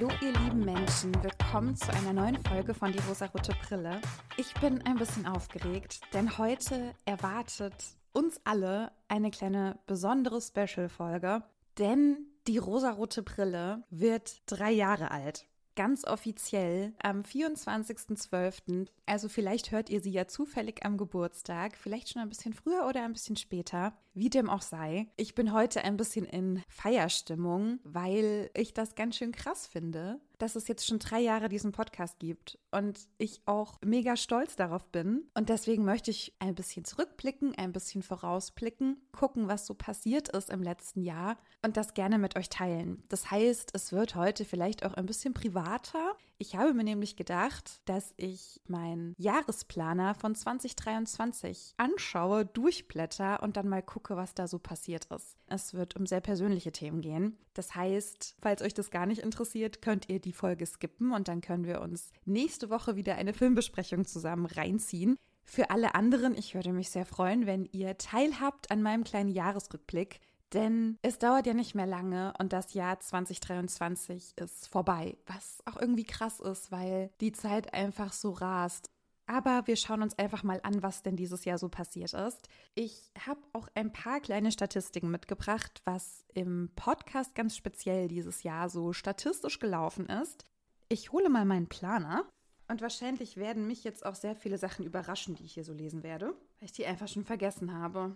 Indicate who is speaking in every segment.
Speaker 1: Hallo ihr lieben Menschen, willkommen zu einer neuen Folge von Die rosarote Brille. Ich bin ein bisschen aufgeregt, denn heute erwartet uns alle eine kleine besondere Special-Folge, denn die rosarote Brille wird drei Jahre alt ganz offiziell am 24.12. Also vielleicht hört ihr sie ja zufällig am Geburtstag, vielleicht schon ein bisschen früher oder ein bisschen später. Wie dem auch sei. Ich bin heute ein bisschen in Feierstimmung, weil ich das ganz schön krass finde, dass es jetzt schon drei Jahre diesen Podcast gibt und ich auch mega stolz darauf bin. Und deswegen möchte ich ein bisschen zurückblicken, ein bisschen vorausblicken, gucken, was so passiert ist im letzten Jahr und das gerne mit euch teilen. Das heißt, es wird heute vielleicht auch ein bisschen privater. Ich habe mir nämlich gedacht, dass ich meinen Jahresplaner von 2023 anschaue, durchblätter und dann mal gucke, was da so passiert ist. Es wird um sehr persönliche Themen gehen. Das heißt, falls euch das gar nicht interessiert, könnt ihr die Folge skippen und dann können wir uns nächste Woche wieder eine Filmbesprechung zusammen reinziehen. Für alle anderen, ich würde mich sehr freuen, wenn ihr teilhabt an meinem kleinen Jahresrückblick. Denn es dauert ja nicht mehr lange und das Jahr 2023 ist vorbei, was auch irgendwie krass ist, weil die Zeit einfach so rast. Aber wir schauen uns einfach mal an, was denn dieses Jahr so passiert ist. Ich habe auch ein paar kleine Statistiken mitgebracht, was im Podcast ganz speziell dieses Jahr so statistisch gelaufen ist. Ich hole mal meinen Planer. Und wahrscheinlich werden mich jetzt auch sehr viele Sachen überraschen, die ich hier so lesen werde, weil ich die einfach schon vergessen habe.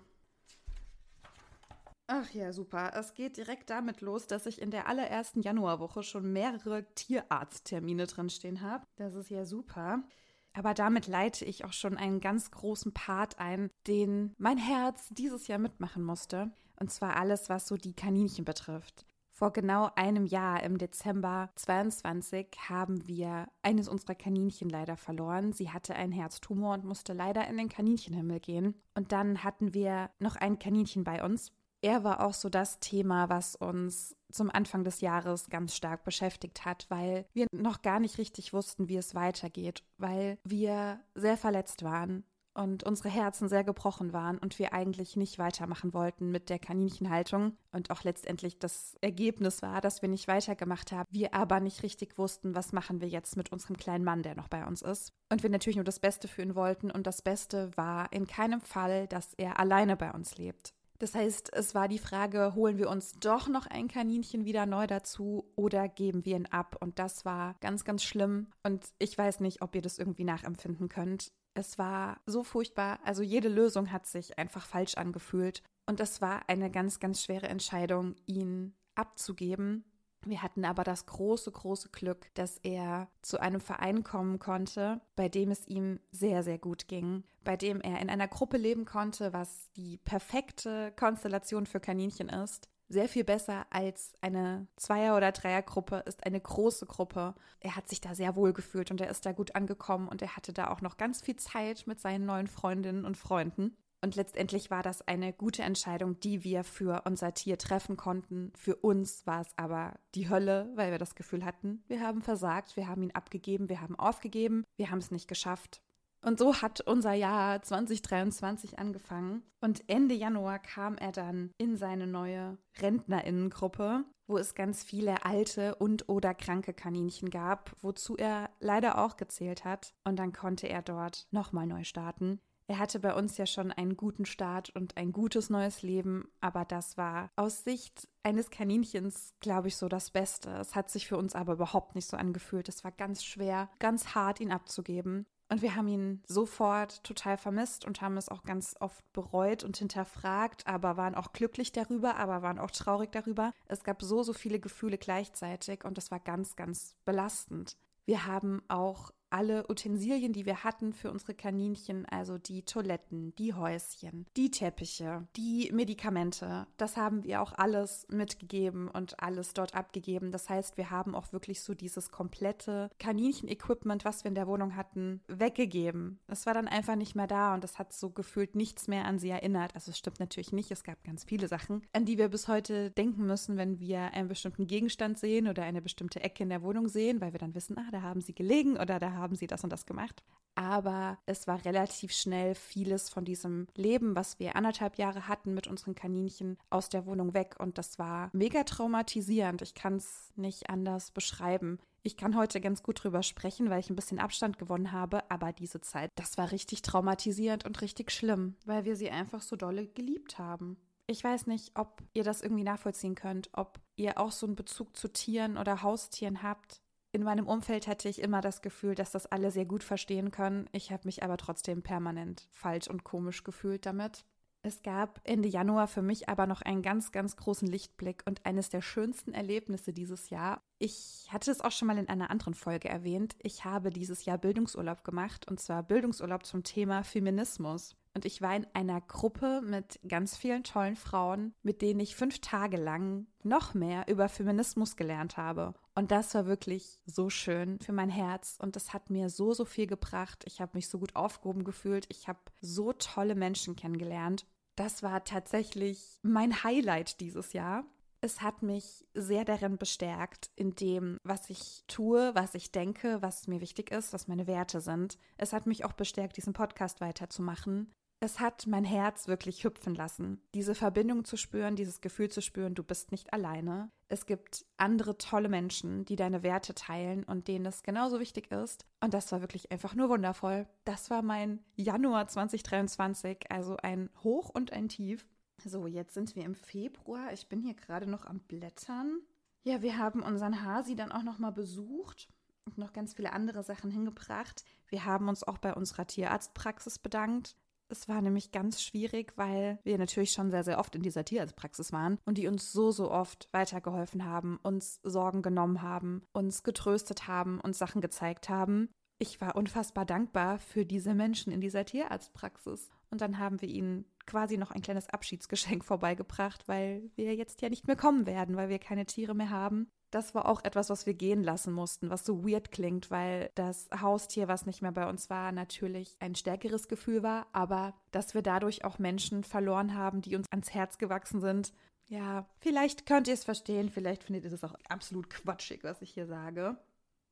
Speaker 1: Ach ja, super. Es geht direkt damit los, dass ich in der allerersten Januarwoche schon mehrere Tierarzttermine drinstehen habe. Das ist ja super. Aber damit leite ich auch schon einen ganz großen Part ein, den mein Herz dieses Jahr mitmachen musste. Und zwar alles, was so die Kaninchen betrifft. Vor genau einem Jahr, im Dezember 22, haben wir eines unserer Kaninchen leider verloren. Sie hatte einen Herztumor und musste leider in den Kaninchenhimmel gehen. Und dann hatten wir noch ein Kaninchen bei uns, er war auch so das Thema, was uns zum Anfang des Jahres ganz stark beschäftigt hat, weil wir noch gar nicht richtig wussten, wie es weitergeht, weil wir sehr verletzt waren und unsere Herzen sehr gebrochen waren und wir eigentlich nicht weitermachen wollten mit der Kaninchenhaltung und auch letztendlich das Ergebnis war, dass wir nicht weitergemacht haben, wir aber nicht richtig wussten, was machen wir jetzt mit unserem kleinen Mann, der noch bei uns ist und wir natürlich nur das Beste für ihn wollten und das Beste war in keinem Fall, dass er alleine bei uns lebt. Das heißt, es war die Frage, holen wir uns doch noch ein Kaninchen wieder neu dazu oder geben wir ihn ab? Und das war ganz, ganz schlimm. Und ich weiß nicht, ob ihr das irgendwie nachempfinden könnt. Es war so furchtbar. Also jede Lösung hat sich einfach falsch angefühlt. Und es war eine ganz, ganz schwere Entscheidung, ihn abzugeben. Wir hatten aber das große, große Glück, dass er zu einem Verein kommen konnte, bei dem es ihm sehr, sehr gut ging, bei dem er in einer Gruppe leben konnte, was die perfekte Konstellation für Kaninchen ist. Sehr viel besser als eine Zweier- oder Dreiergruppe ist eine große Gruppe. Er hat sich da sehr wohl gefühlt und er ist da gut angekommen und er hatte da auch noch ganz viel Zeit mit seinen neuen Freundinnen und Freunden. Und letztendlich war das eine gute Entscheidung, die wir für unser Tier treffen konnten. Für uns war es aber die Hölle, weil wir das Gefühl hatten, wir haben versagt, wir haben ihn abgegeben, wir haben aufgegeben, wir haben es nicht geschafft. Und so hat unser Jahr 2023 angefangen. Und Ende Januar kam er dann in seine neue Rentnerinnengruppe, wo es ganz viele alte und oder kranke Kaninchen gab, wozu er leider auch gezählt hat. Und dann konnte er dort nochmal neu starten. Er hatte bei uns ja schon einen guten Start und ein gutes neues Leben, aber das war aus Sicht eines Kaninchens, glaube ich, so das Beste. Es hat sich für uns aber überhaupt nicht so angefühlt. Es war ganz schwer, ganz hart, ihn abzugeben. Und wir haben ihn sofort total vermisst und haben es auch ganz oft bereut und hinterfragt, aber waren auch glücklich darüber, aber waren auch traurig darüber. Es gab so, so viele Gefühle gleichzeitig und das war ganz, ganz belastend. Wir haben auch alle Utensilien, die wir hatten für unsere Kaninchen, also die Toiletten, die Häuschen, die Teppiche, die Medikamente, das haben wir auch alles mitgegeben und alles dort abgegeben. Das heißt, wir haben auch wirklich so dieses komplette Kaninchen-Equipment, was wir in der Wohnung hatten, weggegeben. Es war dann einfach nicht mehr da und es hat so gefühlt nichts mehr an sie erinnert. Also es stimmt natürlich nicht, es gab ganz viele Sachen, an die wir bis heute denken müssen, wenn wir einen bestimmten Gegenstand sehen oder eine bestimmte Ecke in der Wohnung sehen, weil wir dann wissen, ah, da haben sie gelegen oder da haben haben sie das und das gemacht. Aber es war relativ schnell vieles von diesem Leben, was wir anderthalb Jahre hatten mit unseren Kaninchen, aus der Wohnung weg. Und das war mega traumatisierend. Ich kann es nicht anders beschreiben. Ich kann heute ganz gut drüber sprechen, weil ich ein bisschen Abstand gewonnen habe, aber diese Zeit, das war richtig traumatisierend und richtig schlimm, weil wir sie einfach so dolle geliebt haben. Ich weiß nicht, ob ihr das irgendwie nachvollziehen könnt, ob ihr auch so einen Bezug zu Tieren oder Haustieren habt. In meinem Umfeld hatte ich immer das Gefühl, dass das alle sehr gut verstehen können. Ich habe mich aber trotzdem permanent falsch und komisch gefühlt damit. Es gab Ende Januar für mich aber noch einen ganz, ganz großen Lichtblick und eines der schönsten Erlebnisse dieses Jahr. Ich hatte es auch schon mal in einer anderen Folge erwähnt. Ich habe dieses Jahr Bildungsurlaub gemacht und zwar Bildungsurlaub zum Thema Feminismus. Und ich war in einer Gruppe mit ganz vielen tollen Frauen, mit denen ich fünf Tage lang noch mehr über Feminismus gelernt habe. Und das war wirklich so schön für mein Herz und das hat mir so, so viel gebracht. Ich habe mich so gut aufgehoben gefühlt. Ich habe so tolle Menschen kennengelernt das war tatsächlich mein Highlight dieses Jahr. Es hat mich sehr darin bestärkt, in dem, was ich tue, was ich denke, was mir wichtig ist, was meine Werte sind. Es hat mich auch bestärkt, diesen Podcast weiterzumachen. Es hat mein Herz wirklich hüpfen lassen, diese Verbindung zu spüren, dieses Gefühl zu spüren, du bist nicht alleine. Es gibt andere tolle Menschen, die deine Werte teilen und denen es genauso wichtig ist. Und das war wirklich einfach nur wundervoll. Das war mein Januar 2023, also ein Hoch und ein Tief. So, jetzt sind wir im Februar. Ich bin hier gerade noch am Blättern. Ja, wir haben unseren Hasi dann auch noch mal besucht und noch ganz viele andere Sachen hingebracht. Wir haben uns auch bei unserer Tierarztpraxis bedankt. Es war nämlich ganz schwierig, weil wir natürlich schon sehr, sehr oft in dieser Tierarztpraxis waren und die uns so, so oft weitergeholfen haben, uns Sorgen genommen haben, uns getröstet haben, uns Sachen gezeigt haben. Ich war unfassbar dankbar für diese Menschen in dieser Tierarztpraxis. Und dann haben wir ihnen quasi noch ein kleines Abschiedsgeschenk vorbeigebracht, weil wir jetzt ja nicht mehr kommen werden, weil wir keine Tiere mehr haben das war auch etwas, was wir gehen lassen mussten, was so weird klingt, weil das Haustier, was nicht mehr bei uns war, natürlich ein stärkeres Gefühl war, aber dass wir dadurch auch Menschen verloren haben, die uns ans Herz gewachsen sind. Ja, vielleicht könnt ihr es verstehen, vielleicht findet ihr es auch absolut quatschig, was ich hier sage.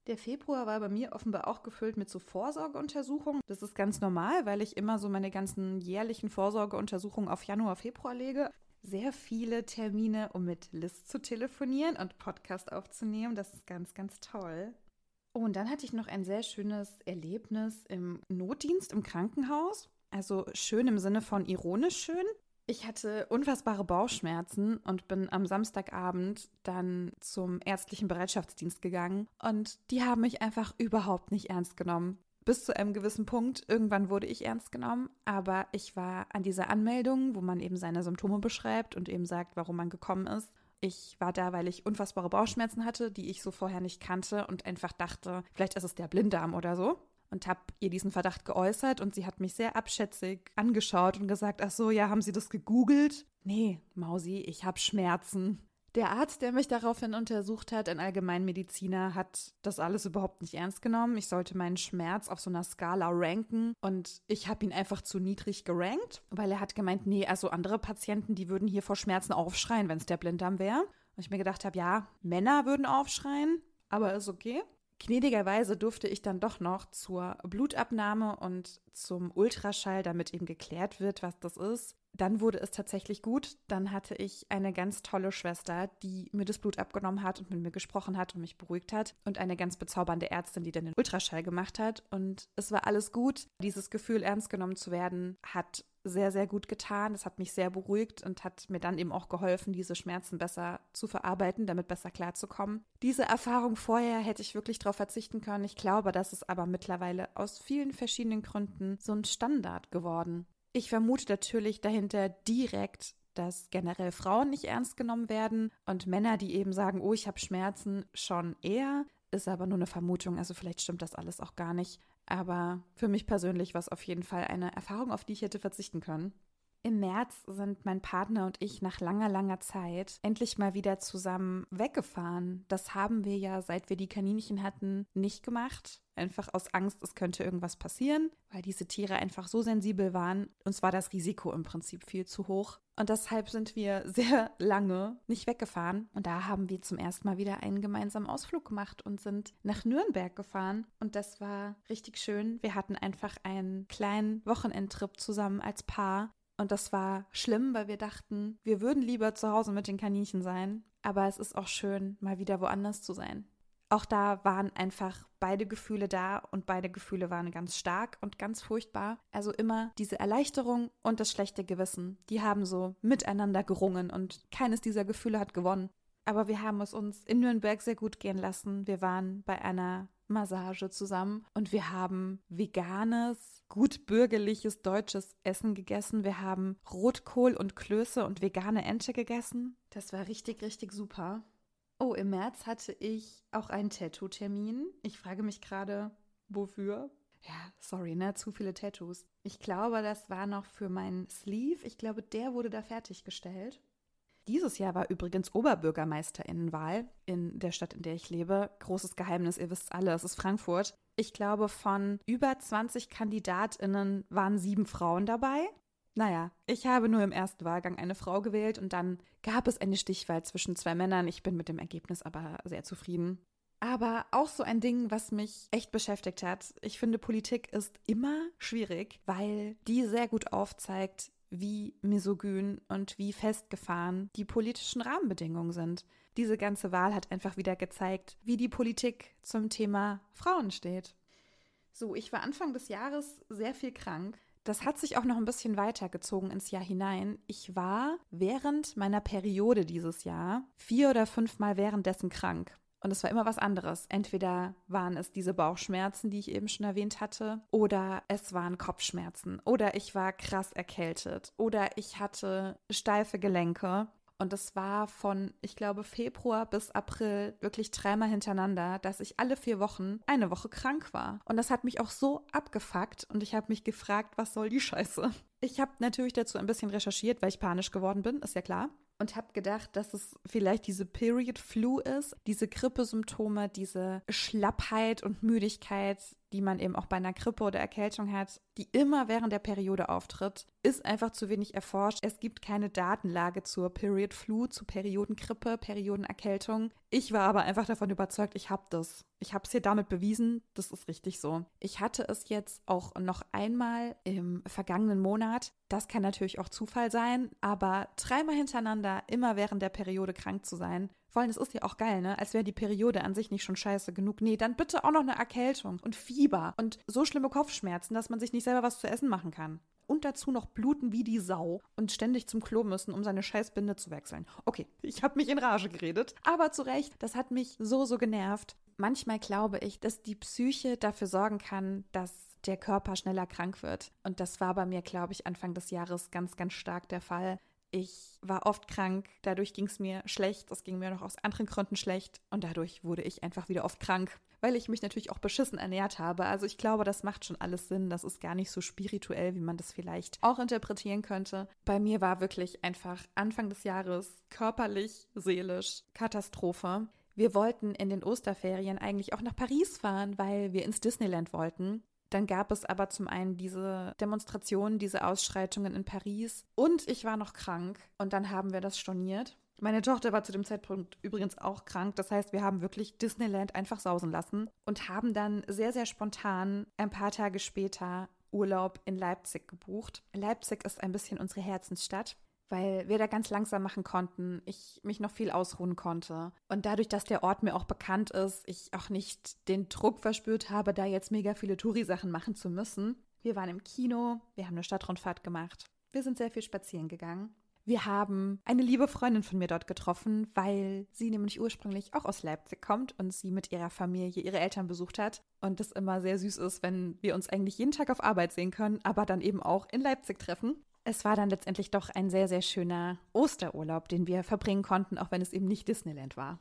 Speaker 1: Der Februar war bei mir offenbar auch gefüllt mit so Vorsorgeuntersuchungen. Das ist ganz normal, weil ich immer so meine ganzen jährlichen Vorsorgeuntersuchungen auf Januar, Februar lege sehr viele Termine, um mit Liz zu telefonieren und Podcast aufzunehmen. Das ist ganz, ganz toll. Oh, und dann hatte ich noch ein sehr schönes Erlebnis im Notdienst im Krankenhaus. Also schön im Sinne von ironisch schön. Ich hatte unfassbare Bauchschmerzen und bin am Samstagabend dann zum ärztlichen Bereitschaftsdienst gegangen und die haben mich einfach überhaupt nicht ernst genommen bis zu einem gewissen Punkt. Irgendwann wurde ich ernst genommen, aber ich war an dieser Anmeldung, wo man eben seine Symptome beschreibt und eben sagt, warum man gekommen ist. Ich war da, weil ich unfassbare Bauchschmerzen hatte, die ich so vorher nicht kannte und einfach dachte, vielleicht ist es der Blinddarm oder so. Und habe ihr diesen Verdacht geäußert und sie hat mich sehr abschätzig angeschaut und gesagt, ach so, ja, haben Sie das gegoogelt? Nee, Mausi, ich habe Schmerzen. Der Arzt, der mich daraufhin untersucht hat, ein Allgemeinmediziner, hat das alles überhaupt nicht ernst genommen. Ich sollte meinen Schmerz auf so einer Skala ranken und ich habe ihn einfach zu niedrig gerankt, weil er hat gemeint, nee, also andere Patienten, die würden hier vor Schmerzen aufschreien, wenn es der Blinddarm wäre. Und ich mir gedacht habe, ja, Männer würden aufschreien, aber ist okay. Gnädigerweise durfte ich dann doch noch zur Blutabnahme und zum Ultraschall, damit eben geklärt wird, was das ist, dann wurde es tatsächlich gut. Dann hatte ich eine ganz tolle Schwester, die mir das Blut abgenommen hat und mit mir gesprochen hat und mich beruhigt hat. Und eine ganz bezaubernde Ärztin, die dann den Ultraschall gemacht hat. Und es war alles gut. Dieses Gefühl, ernst genommen zu werden, hat sehr, sehr gut getan. Es hat mich sehr beruhigt und hat mir dann eben auch geholfen, diese Schmerzen besser zu verarbeiten, damit besser klarzukommen. Diese Erfahrung vorher hätte ich wirklich darauf verzichten können. Ich glaube, das ist aber mittlerweile aus vielen verschiedenen Gründen so ein Standard geworden. Ich vermute natürlich dahinter direkt, dass generell Frauen nicht ernst genommen werden und Männer, die eben sagen, oh, ich habe Schmerzen, schon eher. Ist aber nur eine Vermutung, also vielleicht stimmt das alles auch gar nicht. Aber für mich persönlich war es auf jeden Fall eine Erfahrung, auf die ich hätte verzichten können. Im März sind mein Partner und ich nach langer, langer Zeit endlich mal wieder zusammen weggefahren. Das haben wir ja, seit wir die Kaninchen hatten, nicht gemacht. Einfach aus Angst, es könnte irgendwas passieren, weil diese Tiere einfach so sensibel waren. Uns war das Risiko im Prinzip viel zu hoch. Und deshalb sind wir sehr lange nicht weggefahren. Und da haben wir zum ersten Mal wieder einen gemeinsamen Ausflug gemacht und sind nach Nürnberg gefahren. Und das war richtig schön. Wir hatten einfach einen kleinen Wochenendtrip zusammen als Paar und das war schlimm, weil wir dachten, wir würden lieber zu Hause mit den Kaninchen sein. Aber es ist auch schön, mal wieder woanders zu sein. Auch da waren einfach beide Gefühle da und beide Gefühle waren ganz stark und ganz furchtbar. Also immer diese Erleichterung und das schlechte Gewissen, die haben so miteinander gerungen und keines dieser Gefühle hat gewonnen. Aber wir haben es uns in Nürnberg sehr gut gehen lassen. Wir waren bei einer Massage zusammen und wir haben veganes, gut bürgerliches deutsches Essen gegessen. Wir haben Rotkohl und Klöße und vegane Ente gegessen. Das war richtig, richtig super. Oh, im März hatte ich auch einen Tattoo-Termin. Ich frage mich gerade, wofür? Ja, sorry, ne? Zu viele Tattoos. Ich glaube, das war noch für meinen Sleeve. Ich glaube, der wurde da fertiggestellt. Dieses Jahr war übrigens Oberbürgermeisterinnenwahl in der Stadt, in der ich lebe. Großes Geheimnis, ihr wisst alle, es ist Frankfurt. Ich glaube, von über 20 Kandidatinnen waren sieben Frauen dabei. Naja, ich habe nur im ersten Wahlgang eine Frau gewählt und dann gab es eine Stichwahl zwischen zwei Männern. Ich bin mit dem Ergebnis aber sehr zufrieden. Aber auch so ein Ding, was mich echt beschäftigt hat. Ich finde, Politik ist immer schwierig, weil die sehr gut aufzeigt, wie misogyn und wie festgefahren die politischen Rahmenbedingungen sind. Diese ganze Wahl hat einfach wieder gezeigt, wie die Politik zum Thema Frauen steht. So, ich war Anfang des Jahres sehr viel krank. Das hat sich auch noch ein bisschen weitergezogen ins Jahr hinein. Ich war während meiner Periode dieses Jahr vier oder fünfmal währenddessen krank. Und es war immer was anderes. Entweder waren es diese Bauchschmerzen, die ich eben schon erwähnt hatte, oder es waren Kopfschmerzen, oder ich war krass erkältet, oder ich hatte steife Gelenke. Und es war von, ich glaube, Februar bis April wirklich dreimal hintereinander, dass ich alle vier Wochen eine Woche krank war. Und das hat mich auch so abgefuckt und ich habe mich gefragt, was soll die Scheiße? Ich habe natürlich dazu ein bisschen recherchiert, weil ich panisch geworden bin, ist ja klar und habe gedacht, dass es vielleicht diese Period Flu ist, diese Grippesymptome, diese Schlappheit und Müdigkeit, die man eben auch bei einer Grippe oder Erkältung hat, die immer während der Periode auftritt, ist einfach zu wenig erforscht. Es gibt keine Datenlage zur Period Flu, zu Periodengrippe, Periodenerkältung. Ich war aber einfach davon überzeugt, ich habe das. Ich habe es hier damit bewiesen, das ist richtig so. Ich hatte es jetzt auch noch einmal im vergangenen Monat. Das kann natürlich auch Zufall sein, aber dreimal hintereinander, immer während der Periode krank zu sein, vor allem, es ist ja auch geil, ne? Als wäre die Periode an sich nicht schon scheiße genug. Nee, dann bitte auch noch eine Erkältung und Fieber und so schlimme Kopfschmerzen, dass man sich nicht selber was zu essen machen kann. Und dazu noch bluten wie die Sau und ständig zum Klo müssen, um seine Scheißbinde zu wechseln. Okay, ich habe mich in Rage geredet. Aber zu Recht, das hat mich so, so genervt. Manchmal glaube ich, dass die Psyche dafür sorgen kann, dass der Körper schneller krank wird. Und das war bei mir, glaube ich, Anfang des Jahres ganz, ganz stark der Fall. Ich war oft krank, dadurch ging es mir schlecht, es ging mir noch aus anderen Gründen schlecht und dadurch wurde ich einfach wieder oft krank, weil ich mich natürlich auch beschissen ernährt habe. Also ich glaube, das macht schon alles Sinn. Das ist gar nicht so spirituell, wie man das vielleicht auch interpretieren könnte. Bei mir war wirklich einfach Anfang des Jahres körperlich, seelisch Katastrophe. Wir wollten in den Osterferien eigentlich auch nach Paris fahren, weil wir ins Disneyland wollten. Dann gab es aber zum einen diese Demonstrationen, diese Ausschreitungen in Paris und ich war noch krank und dann haben wir das storniert. Meine Tochter war zu dem Zeitpunkt übrigens auch krank. Das heißt, wir haben wirklich Disneyland einfach sausen lassen und haben dann sehr, sehr spontan ein paar Tage später Urlaub in Leipzig gebucht. Leipzig ist ein bisschen unsere Herzensstadt weil wir da ganz langsam machen konnten, ich mich noch viel ausruhen konnte. Und dadurch, dass der Ort mir auch bekannt ist, ich auch nicht den Druck verspürt habe, da jetzt mega viele Touri-Sachen machen zu müssen. Wir waren im Kino, wir haben eine Stadtrundfahrt gemacht, wir sind sehr viel spazieren gegangen. Wir haben eine liebe Freundin von mir dort getroffen, weil sie nämlich ursprünglich auch aus Leipzig kommt und sie mit ihrer Familie ihre Eltern besucht hat. Und es immer sehr süß ist, wenn wir uns eigentlich jeden Tag auf Arbeit sehen können, aber dann eben auch in Leipzig treffen. Es war dann letztendlich doch ein sehr, sehr schöner Osterurlaub, den wir verbringen konnten, auch wenn es eben nicht Disneyland war.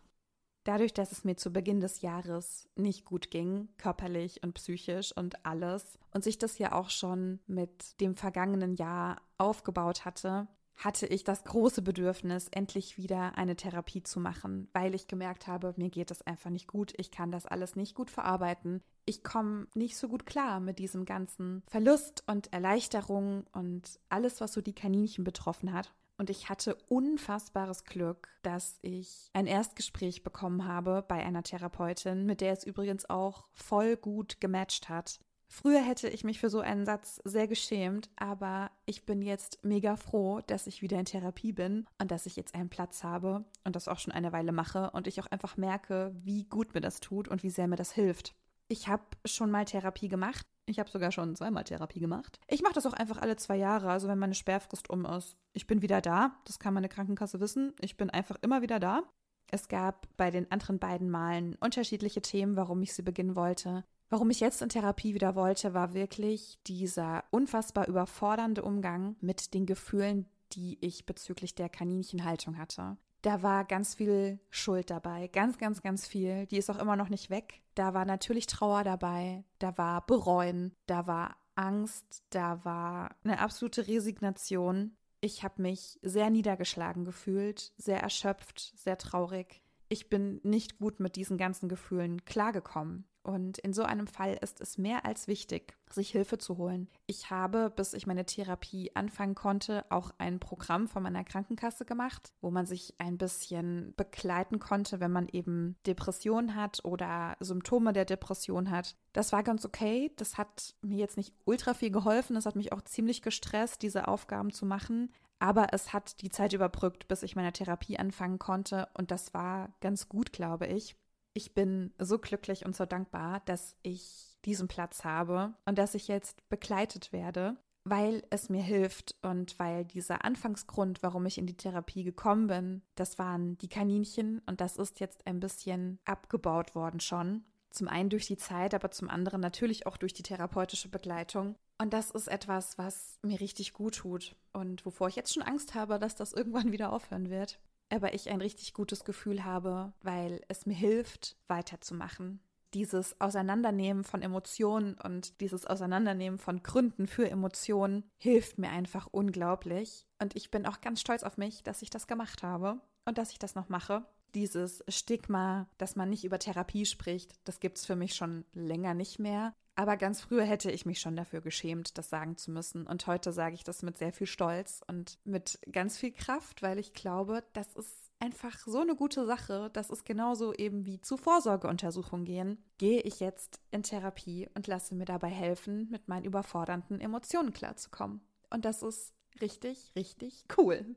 Speaker 1: Dadurch, dass es mir zu Beginn des Jahres nicht gut ging, körperlich und psychisch und alles, und sich das ja auch schon mit dem vergangenen Jahr aufgebaut hatte, hatte ich das große Bedürfnis, endlich wieder eine Therapie zu machen, weil ich gemerkt habe, mir geht es einfach nicht gut, ich kann das alles nicht gut verarbeiten, ich komme nicht so gut klar mit diesem ganzen Verlust und Erleichterung und alles, was so die Kaninchen betroffen hat. Und ich hatte unfassbares Glück, dass ich ein Erstgespräch bekommen habe bei einer Therapeutin, mit der es übrigens auch voll gut gematcht hat. Früher hätte ich mich für so einen Satz sehr geschämt, aber ich bin jetzt mega froh, dass ich wieder in Therapie bin und dass ich jetzt einen Platz habe und das auch schon eine Weile mache und ich auch einfach merke, wie gut mir das tut und wie sehr mir das hilft. Ich habe schon mal Therapie gemacht. Ich habe sogar schon zweimal Therapie gemacht. Ich mache das auch einfach alle zwei Jahre, also wenn meine Sperrfrist um ist ich bin wieder da. Das kann meine Krankenkasse wissen. Ich bin einfach immer wieder da. Es gab bei den anderen beiden Malen unterschiedliche Themen, warum ich sie beginnen wollte. Warum ich jetzt in Therapie wieder wollte, war wirklich dieser unfassbar überfordernde Umgang mit den Gefühlen, die ich bezüglich der Kaninchenhaltung hatte. Da war ganz viel Schuld dabei, ganz, ganz, ganz viel. Die ist auch immer noch nicht weg. Da war natürlich Trauer dabei, da war Bereuen, da war Angst, da war eine absolute Resignation. Ich habe mich sehr niedergeschlagen gefühlt, sehr erschöpft, sehr traurig. Ich bin nicht gut mit diesen ganzen Gefühlen klargekommen. Und in so einem Fall ist es mehr als wichtig, sich Hilfe zu holen. Ich habe, bis ich meine Therapie anfangen konnte, auch ein Programm von meiner Krankenkasse gemacht, wo man sich ein bisschen begleiten konnte, wenn man eben Depression hat oder Symptome der Depression hat. Das war ganz okay. Das hat mir jetzt nicht ultra viel geholfen. Das hat mich auch ziemlich gestresst, diese Aufgaben zu machen. Aber es hat die Zeit überbrückt, bis ich meine Therapie anfangen konnte. Und das war ganz gut, glaube ich. Ich bin so glücklich und so dankbar, dass ich diesen Platz habe und dass ich jetzt begleitet werde, weil es mir hilft und weil dieser Anfangsgrund, warum ich in die Therapie gekommen bin, das waren die Kaninchen und das ist jetzt ein bisschen abgebaut worden schon. Zum einen durch die Zeit, aber zum anderen natürlich auch durch die therapeutische Begleitung. Und das ist etwas, was mir richtig gut tut und wovor ich jetzt schon Angst habe, dass das irgendwann wieder aufhören wird aber ich ein richtig gutes Gefühl habe, weil es mir hilft, weiterzumachen. Dieses Auseinandernehmen von Emotionen und dieses Auseinandernehmen von Gründen für Emotionen hilft mir einfach unglaublich. Und ich bin auch ganz stolz auf mich, dass ich das gemacht habe und dass ich das noch mache. Dieses Stigma, dass man nicht über Therapie spricht, das gibt es für mich schon länger nicht mehr. Aber ganz früher hätte ich mich schon dafür geschämt, das sagen zu müssen. Und heute sage ich das mit sehr viel Stolz und mit ganz viel Kraft, weil ich glaube, das ist einfach so eine gute Sache. Das ist genauso eben wie zu Vorsorgeuntersuchungen gehen. Gehe ich jetzt in Therapie und lasse mir dabei helfen, mit meinen überfordernden Emotionen klarzukommen. Und das ist richtig, richtig cool.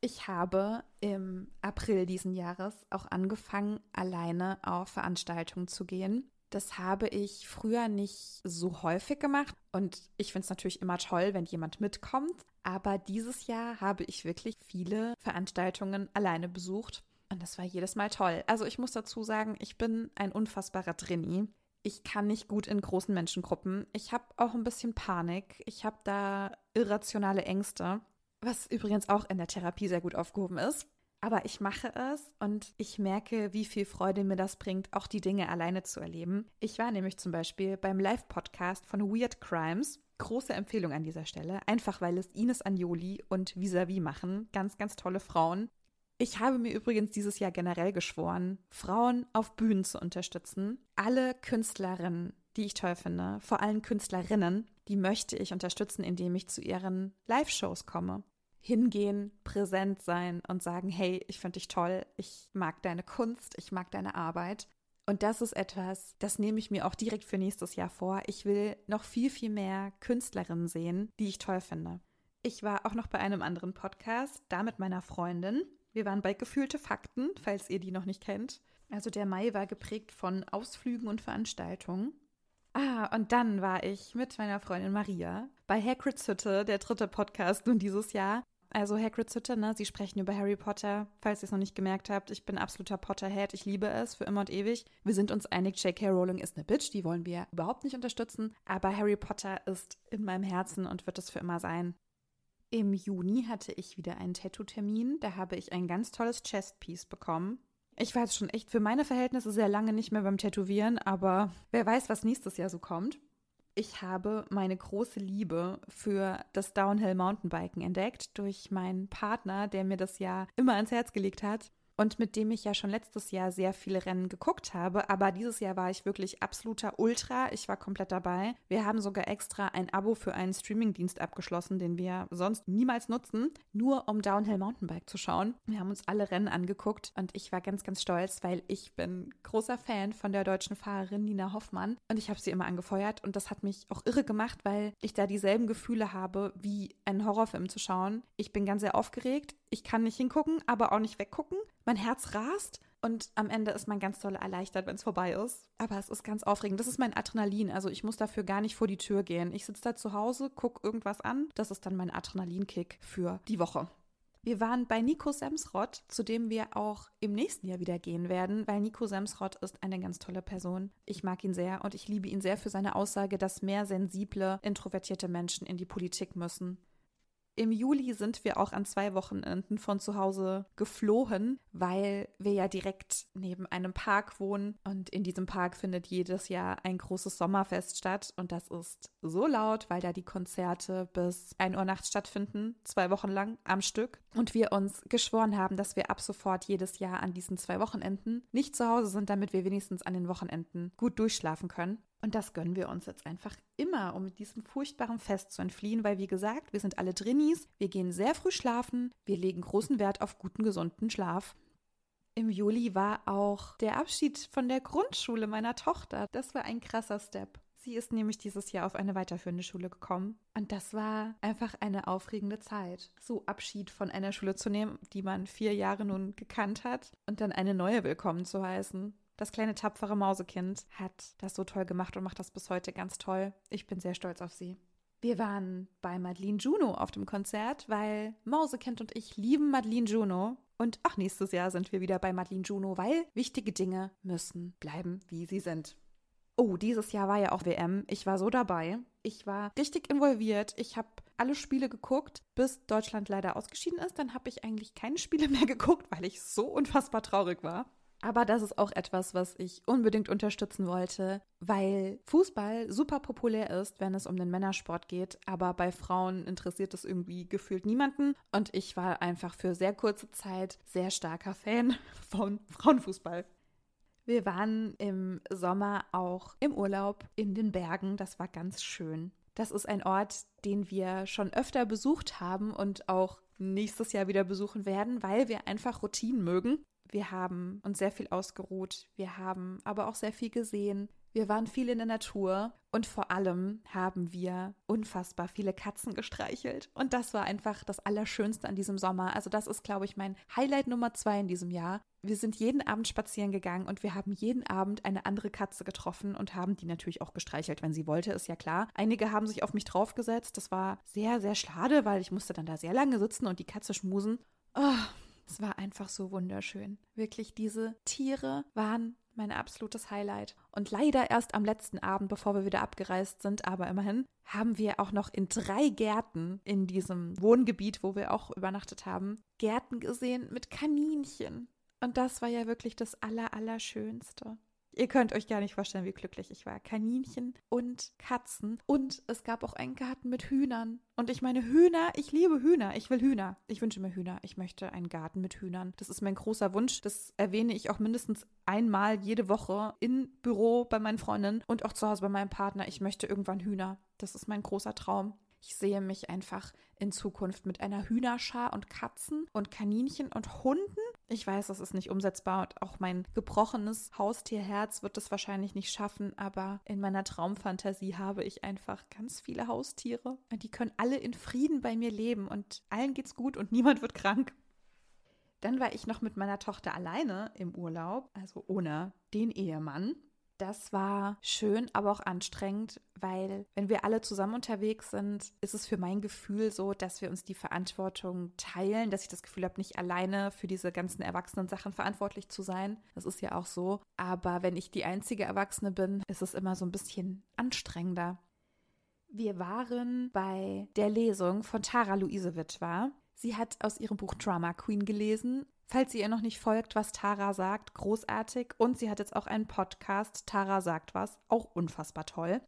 Speaker 1: Ich habe im April diesen Jahres auch angefangen, alleine auf Veranstaltungen zu gehen. Das habe ich früher nicht so häufig gemacht und ich finde es natürlich immer toll, wenn jemand mitkommt. Aber dieses Jahr habe ich wirklich viele Veranstaltungen alleine besucht und das war jedes Mal toll. Also ich muss dazu sagen, ich bin ein unfassbarer Trainee. Ich kann nicht gut in großen Menschengruppen. Ich habe auch ein bisschen Panik. Ich habe da irrationale Ängste, was übrigens auch in der Therapie sehr gut aufgehoben ist. Aber ich mache es und ich merke, wie viel Freude mir das bringt, auch die Dinge alleine zu erleben. Ich war nämlich zum Beispiel beim Live-Podcast von Weird Crimes. Große Empfehlung an dieser Stelle, einfach weil es Ines Agnoli und Visavi machen. Ganz, ganz tolle Frauen. Ich habe mir übrigens dieses Jahr generell geschworen, Frauen auf Bühnen zu unterstützen. Alle Künstlerinnen, die ich toll finde, vor allem Künstlerinnen, die möchte ich unterstützen, indem ich zu ihren Live-Shows komme hingehen, präsent sein und sagen, hey, ich finde dich toll, ich mag deine Kunst, ich mag deine Arbeit. Und das ist etwas, das nehme ich mir auch direkt für nächstes Jahr vor. Ich will noch viel, viel mehr Künstlerinnen sehen, die ich toll finde. Ich war auch noch bei einem anderen Podcast, da mit meiner Freundin. Wir waren bei Gefühlte Fakten, falls ihr die noch nicht kennt. Also der Mai war geprägt von Ausflügen und Veranstaltungen. Ah, und dann war ich mit meiner Freundin Maria bei Hagrid's Hütte, der dritte Podcast nun dieses Jahr. Also Hagrid's Hütte, ne? Sie sprechen über Harry Potter. Falls ihr es noch nicht gemerkt habt, ich bin absoluter Potterhead. Ich liebe es für immer und ewig. Wir sind uns einig, J.K. Rowling ist eine Bitch. Die wollen wir überhaupt nicht unterstützen. Aber Harry Potter ist in meinem Herzen und wird es für immer sein. Im Juni hatte ich wieder einen Tattoo-Termin. Da habe ich ein ganz tolles Chestpiece bekommen. Ich war jetzt schon echt für meine Verhältnisse sehr lange nicht mehr beim Tätowieren, aber wer weiß, was nächstes Jahr so kommt. Ich habe meine große Liebe für das Downhill Mountainbiken entdeckt durch meinen Partner, der mir das ja immer ans Herz gelegt hat und mit dem ich ja schon letztes Jahr sehr viele Rennen geguckt habe. Aber dieses Jahr war ich wirklich absoluter Ultra. Ich war komplett dabei. Wir haben sogar extra ein Abo für einen Streamingdienst abgeschlossen, den wir sonst niemals nutzen, nur um Downhill Mountainbike zu schauen. Wir haben uns alle Rennen angeguckt und ich war ganz, ganz stolz, weil ich bin großer Fan von der deutschen Fahrerin Nina Hoffmann und ich habe sie immer angefeuert und das hat mich auch irre gemacht, weil ich da dieselben Gefühle habe, wie einen Horrorfilm zu schauen. Ich bin ganz sehr aufgeregt. Ich kann nicht hingucken, aber auch nicht weggucken mein Herz rast und am Ende ist man ganz toll erleichtert, wenn es vorbei ist. Aber es ist ganz aufregend. Das ist mein Adrenalin. Also ich muss dafür gar nicht vor die Tür gehen. Ich sitze da zu Hause, gucke irgendwas an. Das ist dann mein Adrenalinkick für die Woche. Wir waren bei Nico Semsrott, zu dem wir auch im nächsten Jahr wieder gehen werden, weil Nico Semsrott ist eine ganz tolle Person. Ich mag ihn sehr und ich liebe ihn sehr für seine Aussage, dass mehr sensible, introvertierte Menschen in die Politik müssen. Im Juli sind wir auch an zwei Wochenenden von zu Hause geflohen, weil wir ja direkt neben einem Park wohnen. Und in diesem Park findet jedes Jahr ein großes Sommerfest statt. Und das ist so laut, weil da die Konzerte bis 1 Uhr nachts stattfinden, zwei Wochen lang am Stück. Und wir uns geschworen haben, dass wir ab sofort jedes Jahr an diesen zwei Wochenenden nicht zu Hause sind, damit wir wenigstens an den Wochenenden gut durchschlafen können. Und das gönnen wir uns jetzt einfach immer, um diesem furchtbaren Fest zu entfliehen, weil wie gesagt, wir sind alle Drinnies, wir gehen sehr früh schlafen, wir legen großen Wert auf guten, gesunden Schlaf. Im Juli war auch der Abschied von der Grundschule meiner Tochter. Das war ein krasser Step. Sie ist nämlich dieses Jahr auf eine weiterführende Schule gekommen. Und das war einfach eine aufregende Zeit. So Abschied von einer Schule zu nehmen, die man vier Jahre nun gekannt hat, und dann eine neue willkommen zu heißen. Das kleine tapfere Mausekind hat das so toll gemacht und macht das bis heute ganz toll. Ich bin sehr stolz auf sie. Wir waren bei Madeline Juno auf dem Konzert, weil Mausekind und ich lieben Madeline Juno. Und auch nächstes Jahr sind wir wieder bei Madeline Juno, weil wichtige Dinge müssen bleiben, wie sie sind. Oh, dieses Jahr war ja auch WM. Ich war so dabei. Ich war richtig involviert. Ich habe alle Spiele geguckt, bis Deutschland leider ausgeschieden ist. Dann habe ich eigentlich keine Spiele mehr geguckt, weil ich so unfassbar traurig war. Aber das ist auch etwas, was ich unbedingt unterstützen wollte, weil Fußball super populär ist, wenn es um den Männersport geht, aber bei Frauen interessiert es irgendwie gefühlt niemanden. Und ich war einfach für sehr kurze Zeit sehr starker Fan von Frauenfußball. Wir waren im Sommer auch im Urlaub in den Bergen. Das war ganz schön. Das ist ein Ort, den wir schon öfter besucht haben und auch nächstes Jahr wieder besuchen werden, weil wir einfach Routinen mögen. Wir haben uns sehr viel ausgeruht. Wir haben aber auch sehr viel gesehen. Wir waren viel in der Natur und vor allem haben wir unfassbar viele Katzen gestreichelt. Und das war einfach das Allerschönste an diesem Sommer. Also das ist, glaube ich, mein Highlight Nummer zwei in diesem Jahr. Wir sind jeden Abend spazieren gegangen und wir haben jeden Abend eine andere Katze getroffen und haben die natürlich auch gestreichelt, wenn sie wollte, ist ja klar. Einige haben sich auf mich draufgesetzt. Das war sehr, sehr schade, weil ich musste dann da sehr lange sitzen und die Katze schmusen. Oh, es war einfach so wunderschön. Wirklich, diese Tiere waren mein absolutes Highlight. Und leider erst am letzten Abend, bevor wir wieder abgereist sind, aber immerhin, haben wir auch noch in drei Gärten in diesem Wohngebiet, wo wir auch übernachtet haben, Gärten gesehen mit Kaninchen. Und das war ja wirklich das Aller, Allerschönste. Ihr könnt euch gar nicht vorstellen, wie glücklich ich war. Kaninchen und Katzen. Und es gab auch einen Garten mit Hühnern. Und ich meine, Hühner, ich liebe Hühner. Ich will Hühner. Ich wünsche mir Hühner. Ich möchte einen Garten mit Hühnern. Das ist mein großer Wunsch. Das erwähne ich auch mindestens einmal jede Woche im Büro bei meinen Freundinnen und auch zu Hause bei meinem Partner. Ich möchte irgendwann Hühner. Das ist mein großer Traum. Ich sehe mich einfach in Zukunft mit einer Hühnerschar und Katzen und Kaninchen und Hunden. Ich weiß, das ist nicht umsetzbar und auch mein gebrochenes Haustierherz wird es wahrscheinlich nicht schaffen, aber in meiner Traumfantasie habe ich einfach ganz viele Haustiere. Und die können alle in Frieden bei mir leben und allen geht's gut und niemand wird krank. Dann war ich noch mit meiner Tochter alleine im Urlaub, also ohne den Ehemann. Das war schön, aber auch anstrengend, weil wenn wir alle zusammen unterwegs sind, ist es für mein Gefühl so, dass wir uns die Verantwortung teilen, dass ich das Gefühl habe, nicht alleine für diese ganzen erwachsenen Sachen verantwortlich zu sein. Das ist ja auch so. Aber wenn ich die einzige Erwachsene bin, ist es immer so ein bisschen anstrengender. Wir waren bei der Lesung von Tara Luise Witwer. Sie hat aus ihrem Buch Drama Queen gelesen Falls ihr ihr noch nicht folgt, was Tara sagt, großartig. Und sie hat jetzt auch einen Podcast, Tara sagt was, auch unfassbar toll.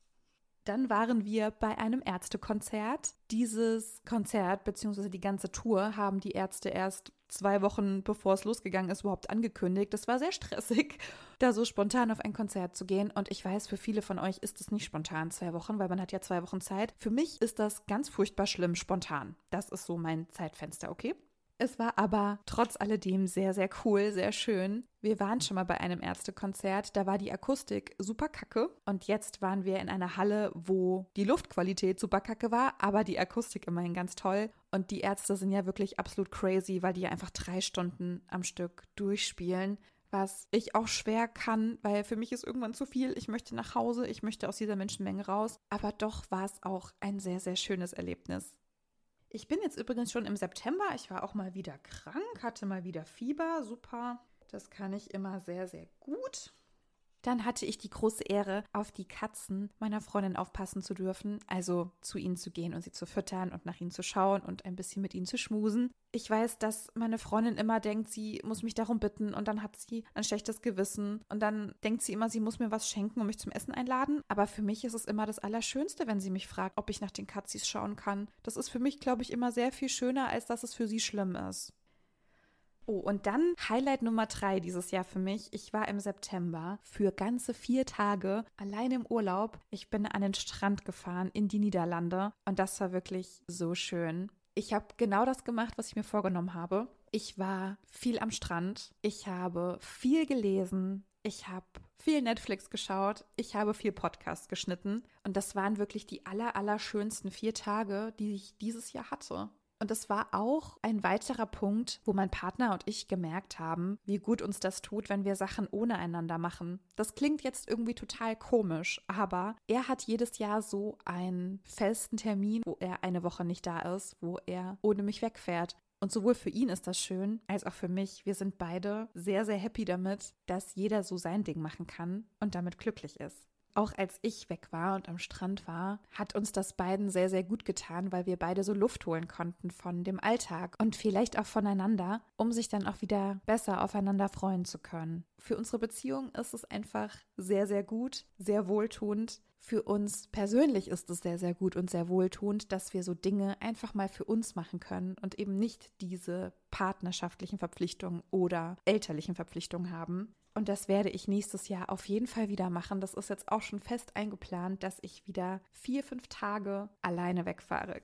Speaker 1: Dann waren wir bei einem Ärztekonzert. Dieses Konzert bzw. die ganze Tour haben die Ärzte erst zwei Wochen bevor es losgegangen ist, überhaupt angekündigt. Es war sehr stressig, da so spontan auf ein Konzert zu gehen. Und ich weiß, für viele von euch ist es nicht spontan zwei Wochen, weil man hat ja zwei Wochen Zeit. Für mich ist das ganz furchtbar schlimm spontan. Das ist so mein Zeitfenster, okay? Es war aber trotz alledem sehr, sehr cool, sehr schön. Wir waren schon mal bei einem Ärztekonzert, da war die Akustik super kacke und jetzt waren wir in einer Halle, wo die Luftqualität super kacke war, aber die Akustik immerhin ganz toll. Und die Ärzte sind ja wirklich absolut crazy, weil die einfach drei Stunden am Stück durchspielen was ich auch schwer kann, weil für mich ist irgendwann zu viel. Ich möchte nach Hause, ich möchte aus dieser Menschenmenge raus. Aber doch war es auch ein sehr, sehr schönes Erlebnis. Ich bin jetzt übrigens schon im September. Ich war auch mal wieder krank, hatte mal wieder Fieber. Super. Das kann ich immer sehr, sehr gut. Dann hatte ich die große Ehre, auf die Katzen meiner Freundin aufpassen zu dürfen, also zu ihnen zu gehen und sie zu füttern und nach ihnen zu schauen und ein bisschen mit ihnen zu schmusen. Ich weiß, dass meine Freundin immer denkt, sie muss mich darum bitten und dann hat sie ein schlechtes Gewissen und dann denkt sie immer, sie muss mir was schenken und mich zum Essen einladen. Aber für mich ist es immer das Allerschönste, wenn sie mich fragt, ob ich nach den Katzis schauen kann. Das ist für mich, glaube ich, immer sehr viel schöner, als dass es für sie schlimm ist. Oh, und dann Highlight Nummer drei dieses Jahr für mich. Ich war im September für ganze vier Tage allein im Urlaub. Ich bin an den Strand gefahren in die Niederlande und das war wirklich so schön. Ich habe genau das gemacht, was ich mir vorgenommen habe. Ich war viel am Strand. Ich habe viel gelesen. Ich habe viel Netflix geschaut. Ich habe viel Podcast geschnitten. Und das waren wirklich die aller, aller schönsten vier Tage, die ich dieses Jahr hatte. Und es war auch ein weiterer Punkt, wo mein Partner und ich gemerkt haben, wie gut uns das tut, wenn wir Sachen ohne einander machen. Das klingt jetzt irgendwie total komisch, aber er hat jedes Jahr so einen festen Termin, wo er eine Woche nicht da ist, wo er ohne mich wegfährt. Und sowohl für ihn ist das schön, als auch für mich. Wir sind beide sehr, sehr happy damit, dass jeder so sein Ding machen kann und damit glücklich ist. Auch als ich weg war und am Strand war, hat uns das beiden sehr, sehr gut getan, weil wir beide so Luft holen konnten von dem Alltag und vielleicht auch voneinander, um sich dann auch wieder besser aufeinander freuen zu können. Für unsere Beziehung ist es einfach sehr, sehr gut, sehr wohltuend. Für uns persönlich ist es sehr, sehr gut und sehr wohltuend, dass wir so Dinge einfach mal für uns machen können und eben nicht diese partnerschaftlichen Verpflichtungen oder elterlichen Verpflichtungen haben. Und das werde ich nächstes Jahr auf jeden Fall wieder machen. Das ist jetzt auch schon fest eingeplant, dass ich wieder vier, fünf Tage alleine wegfahre.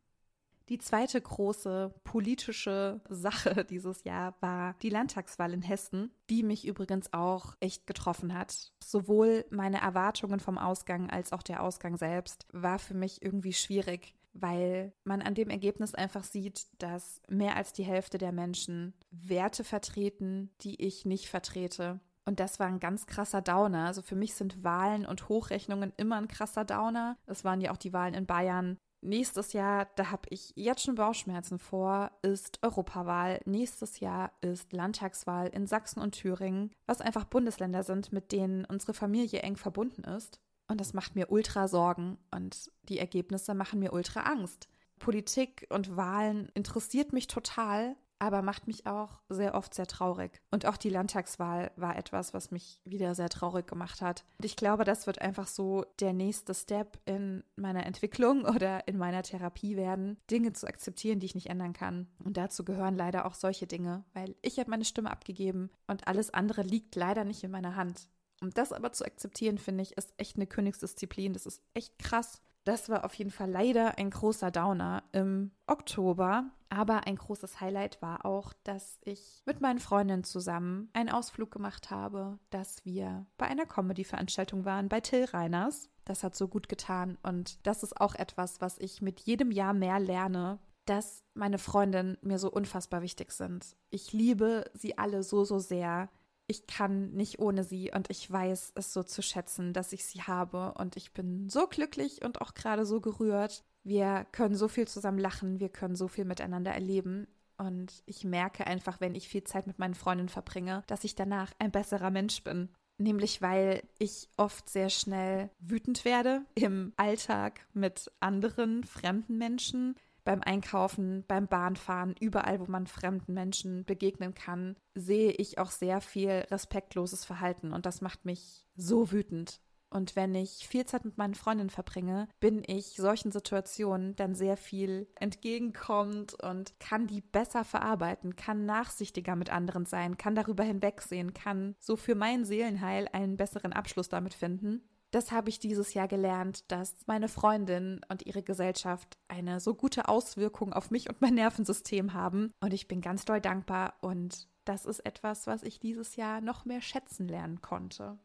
Speaker 1: Die zweite große politische Sache dieses Jahr war die Landtagswahl in Hessen, die mich übrigens auch echt getroffen hat. Sowohl meine Erwartungen vom Ausgang als auch der Ausgang selbst war für mich irgendwie schwierig, weil man an dem Ergebnis einfach sieht, dass mehr als die Hälfte der Menschen Werte vertreten, die ich nicht vertrete und das war ein ganz krasser Downer. Also für mich sind Wahlen und Hochrechnungen immer ein krasser Downer. Es waren ja auch die Wahlen in Bayern. Nächstes Jahr, da habe ich jetzt schon Bauchschmerzen vor, ist Europawahl. Nächstes Jahr ist Landtagswahl in Sachsen und Thüringen, was einfach Bundesländer sind, mit denen unsere Familie eng verbunden ist. Und das macht mir ultra Sorgen und die Ergebnisse machen mir ultra Angst. Politik und Wahlen interessiert mich total, aber macht mich auch sehr oft sehr traurig. Und auch die Landtagswahl war etwas, was mich wieder sehr traurig gemacht hat. Und ich glaube, das wird einfach so der nächste Step in meiner Entwicklung oder in meiner Therapie werden, Dinge zu akzeptieren, die ich nicht ändern kann. Und dazu gehören leider auch solche Dinge, weil ich habe meine Stimme abgegeben und alles andere liegt leider nicht in meiner Hand. Um das aber zu akzeptieren, finde ich, ist echt eine Königsdisziplin. Das ist echt krass. Das war auf jeden Fall leider ein großer Downer im Oktober. Aber ein großes Highlight war auch, dass ich mit meinen Freundinnen zusammen einen Ausflug gemacht habe, dass wir bei einer Comedy-Veranstaltung waren bei Till Reiners. Das hat so gut getan und das ist auch etwas, was ich mit jedem Jahr mehr lerne, dass meine Freundinnen mir so unfassbar wichtig sind. Ich liebe sie alle so, so sehr ich kann nicht ohne sie und ich weiß es so zu schätzen, dass ich sie habe und ich bin so glücklich und auch gerade so gerührt. Wir können so viel zusammen lachen, wir können so viel miteinander erleben und ich merke einfach, wenn ich viel Zeit mit meinen Freunden verbringe, dass ich danach ein besserer Mensch bin. Nämlich weil ich oft sehr schnell wütend werde im Alltag mit anderen fremden Menschen, beim Einkaufen, beim Bahnfahren, überall, wo man fremden Menschen begegnen kann, sehe ich auch sehr viel respektloses Verhalten und das macht mich so wütend. Und wenn ich viel Zeit mit meinen Freundinnen verbringe, bin ich solchen Situationen dann sehr viel entgegenkommend und kann die besser verarbeiten, kann nachsichtiger mit anderen sein, kann darüber hinwegsehen, kann so für mein Seelenheil einen besseren Abschluss damit finden. Das habe ich dieses Jahr gelernt, dass meine Freundin und ihre Gesellschaft eine so gute Auswirkung auf mich und mein Nervensystem haben. Und ich bin ganz doll dankbar und das ist etwas, was ich dieses Jahr noch mehr schätzen lernen konnte.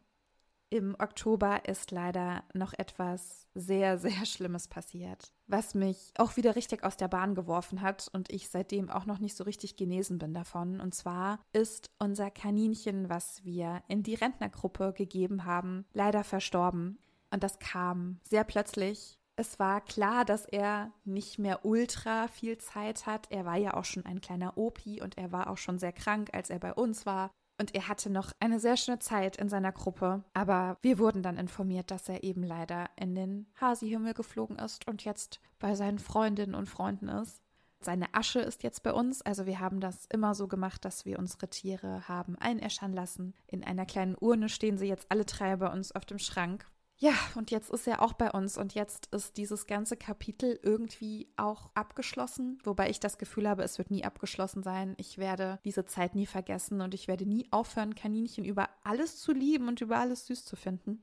Speaker 1: Im Oktober ist leider noch etwas sehr, sehr Schlimmes passiert, was mich auch wieder richtig aus der Bahn geworfen hat und ich seitdem auch noch nicht so richtig genesen bin davon. Und zwar ist unser Kaninchen, was wir in die Rentnergruppe gegeben haben, leider verstorben. Und das kam sehr plötzlich. Es war klar, dass er nicht mehr ultra viel Zeit hat. Er war ja auch schon ein kleiner Opi und er war auch schon sehr krank, als er bei uns war. Und er hatte noch eine sehr schöne Zeit in seiner Gruppe. Aber wir wurden dann informiert, dass er eben leider in den Hasi-Himmel geflogen ist und jetzt bei seinen Freundinnen und Freunden ist. Seine Asche ist jetzt bei uns. Also wir haben das immer so gemacht, dass wir unsere Tiere haben einäschern lassen. In einer kleinen Urne stehen sie jetzt alle drei bei uns auf dem Schrank. Ja, und jetzt ist er auch bei uns und jetzt ist dieses ganze Kapitel irgendwie auch abgeschlossen, wobei ich das Gefühl habe, es wird nie abgeschlossen sein. Ich werde diese Zeit nie vergessen und ich werde nie aufhören, Kaninchen über alles zu lieben und über alles süß zu finden.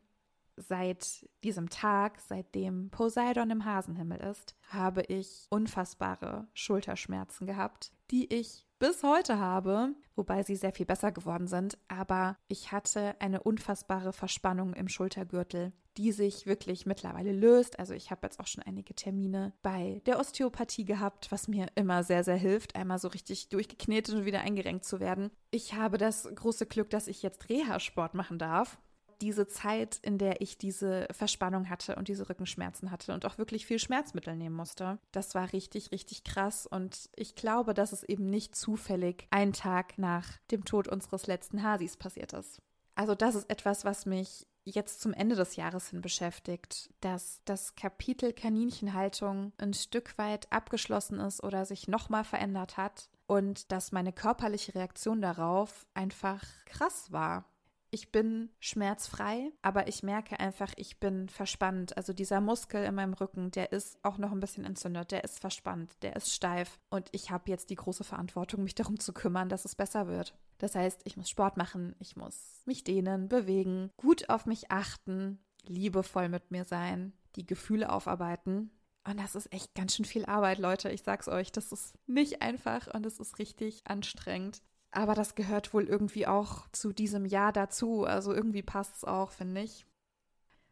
Speaker 1: Seit diesem Tag, seitdem Poseidon im Hasenhimmel ist, habe ich unfassbare Schulterschmerzen gehabt, die ich bis heute habe, wobei sie sehr viel besser geworden sind. Aber ich hatte eine unfassbare Verspannung im Schultergürtel, die sich wirklich mittlerweile löst. Also ich habe jetzt auch schon einige Termine bei der Osteopathie gehabt, was mir immer sehr, sehr hilft, einmal so richtig durchgeknetet und wieder eingerenkt zu werden. Ich habe das große Glück, dass ich jetzt Reha-Sport machen darf diese Zeit, in der ich diese Verspannung hatte und diese Rückenschmerzen hatte und auch wirklich viel Schmerzmittel nehmen musste, das war richtig, richtig krass. Und ich glaube, dass es eben nicht zufällig einen Tag nach dem Tod unseres letzten Hasis passiert ist. Also das ist etwas, was mich jetzt zum Ende des Jahres hin beschäftigt, dass das Kapitel Kaninchenhaltung ein Stück weit abgeschlossen ist oder sich nochmal verändert hat und dass meine körperliche Reaktion darauf einfach krass war ich bin schmerzfrei, aber ich merke einfach, ich bin verspannt. Also dieser Muskel in meinem Rücken, der ist auch noch ein bisschen entzündet, der ist verspannt, der ist steif. Und ich habe jetzt die große Verantwortung, mich darum zu kümmern, dass es besser wird. Das heißt, ich muss Sport machen, ich muss mich dehnen, bewegen, gut auf mich achten, liebevoll mit mir sein, die Gefühle aufarbeiten. Und das ist echt ganz schön viel Arbeit, Leute. Ich sag's euch, das ist nicht einfach und es ist richtig anstrengend. Aber das gehört wohl irgendwie auch zu diesem Jahr dazu. Also irgendwie passt es auch, finde ich.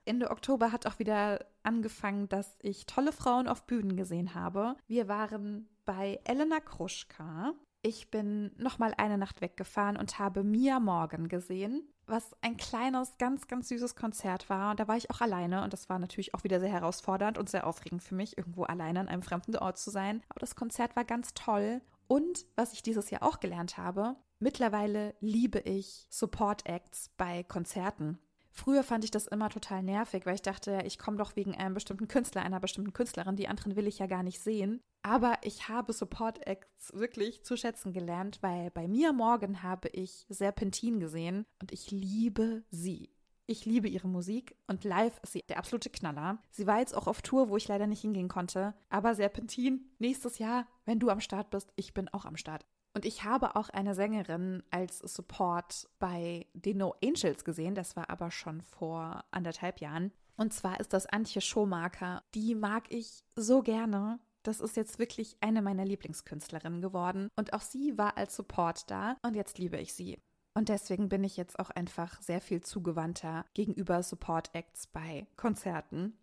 Speaker 1: Ende Oktober hat auch wieder angefangen, dass ich tolle Frauen auf Bühnen gesehen habe. Wir waren bei Elena Kruschka. Ich bin noch mal eine Nacht weggefahren und habe Mia Morgan gesehen, was ein kleines, ganz, ganz süßes Konzert war. Und da war ich auch alleine und das war natürlich auch wieder sehr herausfordernd und sehr aufregend für mich, irgendwo alleine an einem fremden Ort zu sein. Aber das Konzert war ganz toll und was ich dieses Jahr auch gelernt habe, mittlerweile liebe ich Support Acts bei Konzerten. Früher fand ich das immer total nervig, weil ich dachte, ich komme doch wegen einem bestimmten Künstler, einer bestimmten Künstlerin, die anderen will ich ja gar nicht sehen. Aber ich habe Support Acts wirklich zu schätzen gelernt, weil bei Mia Morgan habe ich Serpentin gesehen und ich liebe sie. Ich liebe ihre Musik und live ist sie der absolute Knaller. Sie war jetzt auch auf Tour, wo ich leider nicht hingehen konnte. Aber Serpentin, nächstes Jahr, wenn du am Start bist, ich bin auch am Start. Und ich habe auch eine Sängerin als Support bei den No Angels gesehen. Das war aber schon vor anderthalb Jahren. Und zwar ist das Antje Schomaker. Die mag ich so gerne. Das ist jetzt wirklich eine meiner Lieblingskünstlerinnen geworden. Und auch sie war als Support da. Und jetzt liebe ich sie. Und deswegen bin ich jetzt auch einfach sehr viel zugewandter gegenüber Support Acts bei Konzerten.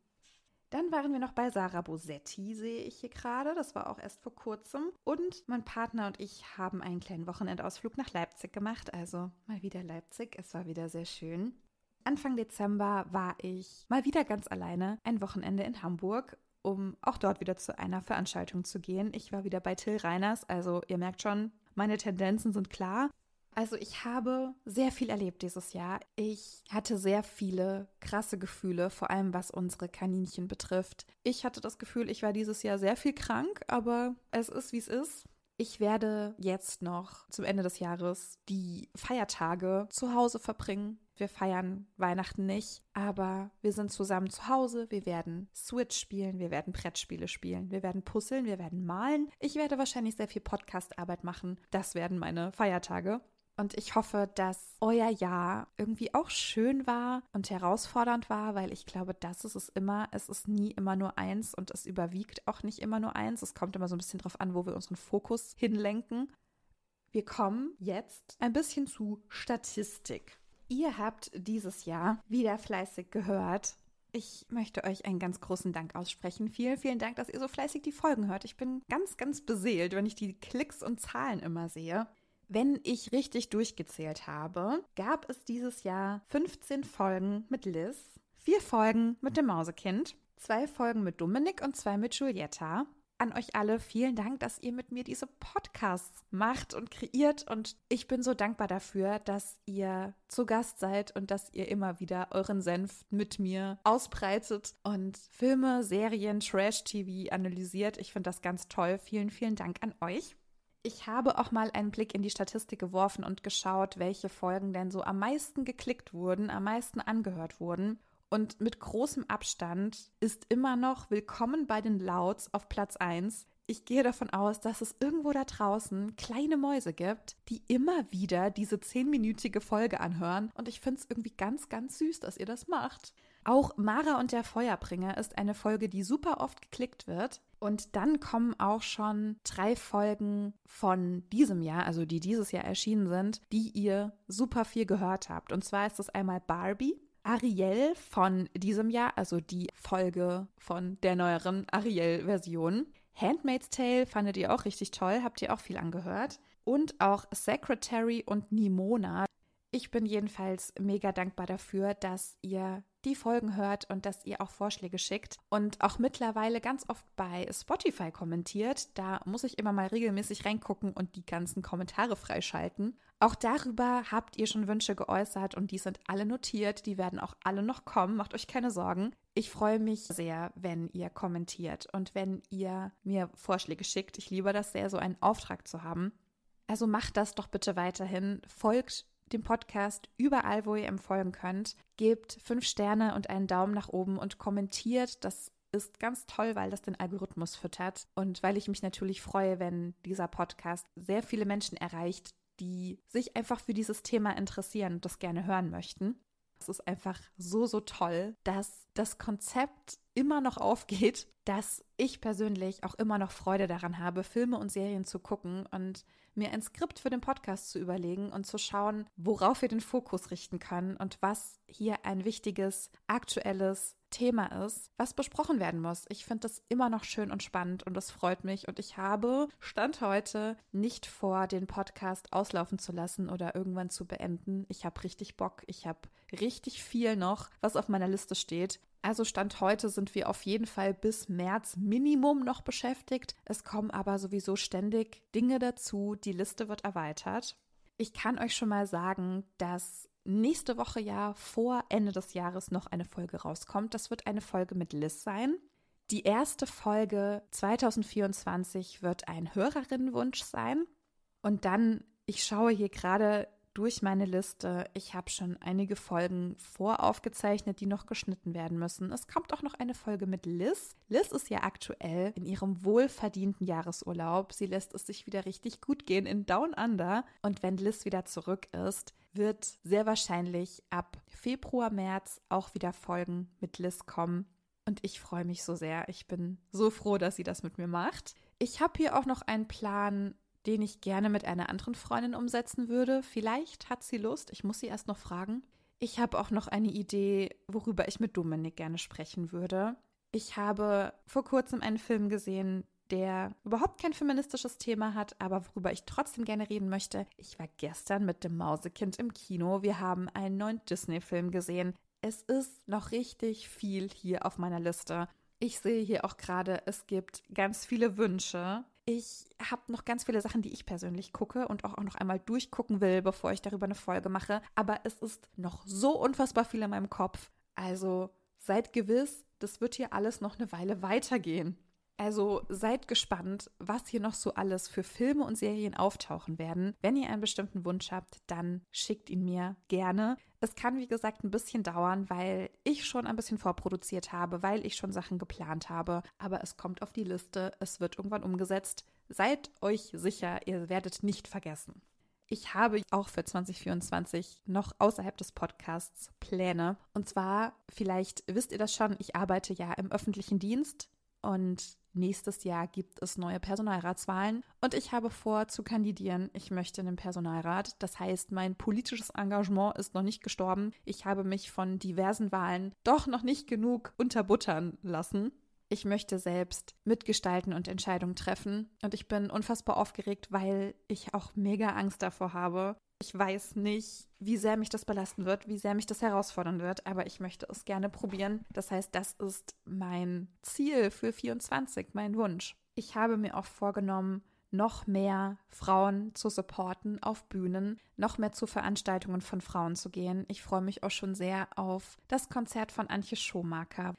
Speaker 1: Dann waren wir noch bei Sarah Bosetti, sehe ich hier gerade. Das war auch erst vor kurzem. Und mein Partner und ich haben einen kleinen Wochenendausflug nach Leipzig gemacht. Also mal wieder Leipzig. Es war wieder sehr schön. Anfang Dezember war ich mal wieder ganz alleine ein Wochenende in Hamburg, um auch dort wieder zu einer Veranstaltung zu gehen. Ich war wieder bei Till Reiners. Also ihr merkt schon, meine Tendenzen sind klar. Also ich habe sehr viel erlebt dieses Jahr. Ich hatte sehr viele krasse Gefühle, vor allem was unsere Kaninchen betrifft. Ich hatte das Gefühl, ich war dieses Jahr sehr viel krank, aber es ist, wie es ist. Ich werde jetzt noch zum Ende des Jahres die Feiertage zu Hause verbringen. Wir feiern Weihnachten nicht, aber wir sind zusammen zu Hause. Wir werden Switch spielen, wir werden Brettspiele spielen, wir werden puzzeln, wir werden malen. Ich werde wahrscheinlich sehr viel Podcast-Arbeit machen. Das werden meine Feiertage. Und ich hoffe, dass euer Jahr irgendwie auch schön war und herausfordernd war, weil ich glaube, das ist es immer. Es ist nie immer nur eins und es überwiegt auch nicht immer nur eins. Es kommt immer so ein bisschen drauf an, wo wir unseren Fokus hinlenken. Wir kommen jetzt ein bisschen zu Statistik. Ihr habt dieses Jahr wieder fleißig gehört. Ich möchte euch einen ganz großen Dank aussprechen. Vielen, vielen Dank, dass ihr so fleißig die Folgen hört. Ich bin ganz, ganz beseelt, wenn ich die Klicks und Zahlen immer sehe. Wenn ich richtig durchgezählt habe, gab es dieses Jahr 15 Folgen mit Liz, vier Folgen mit dem Mausekind, zwei Folgen mit Dominik und zwei mit Giulietta. An euch alle vielen Dank, dass ihr mit mir diese Podcasts macht und kreiert. Und ich bin so dankbar dafür, dass ihr zu Gast seid und dass ihr immer wieder euren Senf mit mir ausbreitet und Filme, Serien, Trash-TV analysiert. Ich finde das ganz toll. Vielen, vielen Dank an euch. Ich habe auch mal einen Blick in die Statistik geworfen und geschaut, welche Folgen denn so am meisten geklickt wurden, am meisten angehört wurden. Und mit großem Abstand ist immer noch Willkommen bei den Louds auf Platz 1. Ich gehe davon aus, dass es irgendwo da draußen kleine Mäuse gibt, die immer wieder diese zehnminütige Folge anhören. Und ich finde es irgendwie ganz, ganz süß, dass ihr das macht. Auch Mara und der Feuerbringer ist eine Folge, die super oft geklickt wird. Und dann kommen auch schon drei Folgen von diesem Jahr, also die dieses Jahr erschienen sind, die ihr super viel gehört habt. Und zwar ist das einmal Barbie, Ariel von diesem Jahr, also die Folge von der neueren Ariel-Version. Handmaid's Tale fandet ihr auch richtig toll, habt ihr auch viel angehört. Und auch Secretary und Nimona. Ich bin jedenfalls mega dankbar dafür, dass ihr die Folgen hört und dass ihr auch Vorschläge schickt und auch mittlerweile ganz oft bei Spotify kommentiert. Da muss ich immer mal regelmäßig reingucken und die ganzen Kommentare freischalten. Auch darüber habt ihr schon Wünsche geäußert und die sind alle notiert. Die werden auch alle noch kommen. Macht euch keine Sorgen. Ich freue mich sehr, wenn ihr kommentiert und wenn ihr mir Vorschläge schickt. Ich liebe das sehr, so einen Auftrag zu haben. Also macht das doch bitte weiterhin. Folgt dem Podcast überall, wo ihr ihm folgen könnt. Gebt fünf Sterne und einen Daumen nach oben und kommentiert. Das ist ganz toll, weil das den Algorithmus füttert und weil ich mich natürlich freue, wenn dieser Podcast sehr viele Menschen erreicht, die sich einfach für dieses Thema interessieren und das gerne hören möchten. Es ist einfach so, so toll, dass das Konzept immer noch aufgeht, dass ich persönlich auch immer noch Freude daran habe, Filme und Serien zu gucken und mir ein Skript für den Podcast zu überlegen und zu schauen, worauf wir den Fokus richten können und was hier ein wichtiges, aktuelles Thema ist, was besprochen werden muss. Ich finde das immer noch schön und spannend und das freut mich. Und ich habe Stand heute nicht vor, den Podcast auslaufen zu lassen oder irgendwann zu beenden. Ich habe richtig Bock. Ich habe richtig viel noch, was auf meiner Liste steht. Also Stand heute sind wir auf jeden Fall bis März Minimum noch beschäftigt. Es kommen aber sowieso ständig Dinge dazu. Die Liste wird erweitert. Ich kann euch schon mal sagen, dass nächste Woche ja vor Ende des Jahres noch eine Folge rauskommt. Das wird eine Folge mit Liz sein. Die erste Folge 2024 wird ein Hörerinnenwunsch sein. Und dann, ich schaue hier gerade durch meine Liste. Ich habe schon einige Folgen voraufgezeichnet, die noch geschnitten werden müssen. Es kommt auch noch eine Folge mit Liz. Liz ist ja aktuell in ihrem wohlverdienten Jahresurlaub. Sie lässt es sich wieder richtig gut gehen in Down Under. Und wenn Liz wieder zurück ist, wird sehr wahrscheinlich ab Februar, März auch wieder Folgen mit Liz kommen. Und ich freue mich so sehr. Ich bin so froh, dass sie das mit mir macht. Ich habe hier auch noch einen Plan den ich gerne mit einer anderen Freundin umsetzen würde. Vielleicht hat sie Lust, ich muss sie erst noch fragen. Ich habe auch noch eine Idee, worüber ich mit Dominik gerne sprechen würde. Ich habe vor kurzem einen Film gesehen, der überhaupt kein feministisches Thema hat, aber worüber ich trotzdem gerne reden möchte. Ich war gestern mit dem Mausekind im Kino. Wir haben einen neuen Disney-Film gesehen. Es ist noch richtig viel hier auf meiner Liste. Ich sehe hier auch gerade, es gibt ganz viele Wünsche. Ich habe noch ganz viele Sachen, die ich persönlich gucke und auch noch einmal durchgucken will, bevor ich darüber eine Folge mache. Aber es ist noch so unfassbar viel in meinem Kopf. Also seid gewiss, das wird hier alles noch eine Weile weitergehen. Also seid gespannt, was hier noch so alles für Filme und Serien auftauchen werden. Wenn ihr einen bestimmten Wunsch habt, dann schickt ihn mir gerne. Es kann, wie gesagt, ein bisschen dauern, weil ich schon ein bisschen vorproduziert habe, weil ich schon Sachen geplant habe. Aber es kommt auf die Liste, es wird irgendwann umgesetzt. Seid euch sicher, ihr werdet nicht vergessen. Ich habe auch für 2024 noch außerhalb des Podcasts Pläne. Und zwar, vielleicht wisst ihr das schon, ich arbeite ja im öffentlichen Dienst und nächstes Jahr gibt es neue Personalratswahlen und ich habe vor zu kandidieren. Ich möchte in den Personalrat. Das heißt, mein politisches Engagement ist noch nicht gestorben. Ich habe mich von diversen Wahlen doch noch nicht genug unterbuttern lassen. Ich möchte selbst mitgestalten und Entscheidungen treffen. Und ich bin unfassbar aufgeregt, weil ich auch mega Angst davor habe, ich weiß nicht, wie sehr mich das belasten wird, wie sehr mich das herausfordern wird, aber ich möchte es gerne probieren. Das heißt, das ist mein Ziel für 24, mein Wunsch. Ich habe mir auch vorgenommen, noch mehr Frauen zu supporten auf Bühnen, noch mehr zu Veranstaltungen von Frauen zu gehen. Ich freue mich auch schon sehr auf das Konzert von Antje Schomaker.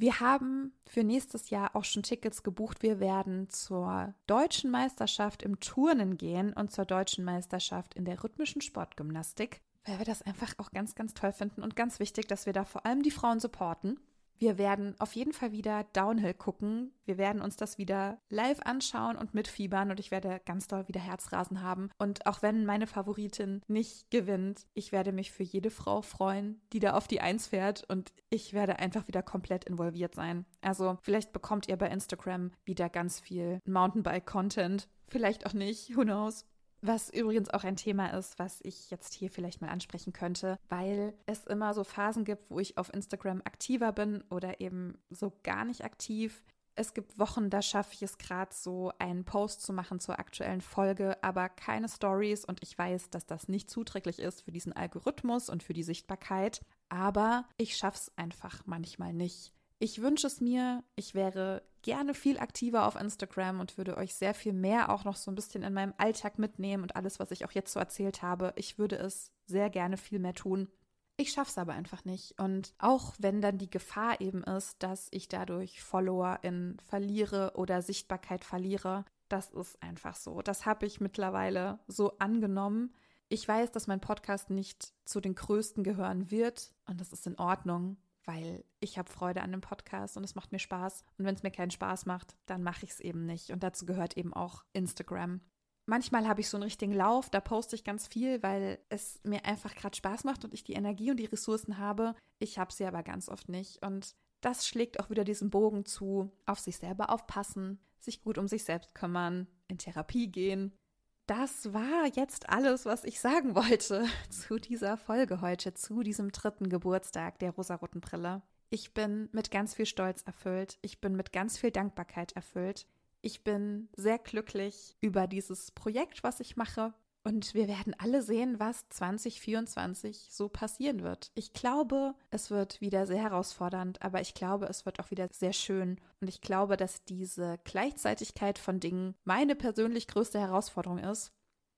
Speaker 1: Wir haben für nächsdes Jahr auch schon Tickets gebucht. Wir werden zur deutschen Meisterschaft im Turnen gehen und zur deutschen Meisterschaft in der rhythmischen Sportgymnastik, weil wir das einfach auch ganz, ganz toll finden und ganz wichtig, dass wir da vor allem die Frauen supporten. Wir werden auf jeden Fall wieder Downhill gucken. Wir werden uns das wieder live anschauen und mitfiebern und ich werde ganz doll wieder Herzrasen haben. Und auch wenn meine Favoritin nicht gewinnt, ich werde mich für jede Frau freuen, die da auf die Eins fährt und ich werde einfach wieder komplett involviert sein. Also vielleicht bekommt ihr bei Instagram wieder ganz viel Mountainbike-Content. Vielleicht auch nicht, who knows. Was übrigens auch ein Thema ist, was ich jetzt hier vielleicht mal ansprechen könnte, weil es immer so Phasen gibt, wo ich auf Instagram aktiver bin oder eben so gar nicht aktiv. Es gibt Wochen, da schaffe ich es gerade so, einen Post zu machen zur aktuellen Folge, aber keine Stories und ich weiß, dass das nicht zuträglich ist für diesen Algorithmus und für die Sichtbarkeit, aber ich schaffe es einfach manchmal nicht. Ich wünsche es mir, ich wäre gerne viel aktiver auf Instagram und würde euch sehr viel mehr auch noch so ein bisschen in meinem Alltag mitnehmen und alles, was ich auch jetzt so erzählt habe. Ich würde es sehr gerne viel mehr tun. Ich schaffe es aber einfach nicht. Und auch wenn dann die Gefahr eben ist, dass ich dadurch Follower in verliere oder Sichtbarkeit verliere, das ist einfach so. Das habe ich mittlerweile so angenommen. Ich weiß, dass mein Podcast nicht zu den größten gehören wird und das ist in Ordnung weil ich habe Freude an dem Podcast und es macht mir Spaß. Und wenn es mir keinen Spaß macht, dann mache ich es eben nicht. Und dazu gehört eben auch Instagram. Manchmal habe ich so einen richtigen Lauf, da poste ich ganz viel, weil es mir einfach gerade Spaß macht und ich die Energie und die Ressourcen habe. Ich habe sie aber ganz oft nicht. Und das schlägt auch wieder diesen Bogen zu, auf sich selber aufpassen, sich gut um sich selbst kümmern, in Therapie gehen das war jetzt alles, was ich sagen wollte zu dieser Folge heute, zu diesem dritten Geburtstag der rosaroten Brille. Ich bin mit ganz viel Stolz erfüllt. Ich bin mit ganz viel Dankbarkeit erfüllt. Ich bin sehr glücklich über dieses Projekt, was ich mache. Und wir werden alle sehen, was 2024 so passieren wird. Ich glaube, es wird wieder sehr herausfordernd, aber ich glaube, es wird auch wieder sehr schön. Und ich glaube, dass diese Gleichzeitigkeit von Dingen meine persönlich größte Herausforderung ist.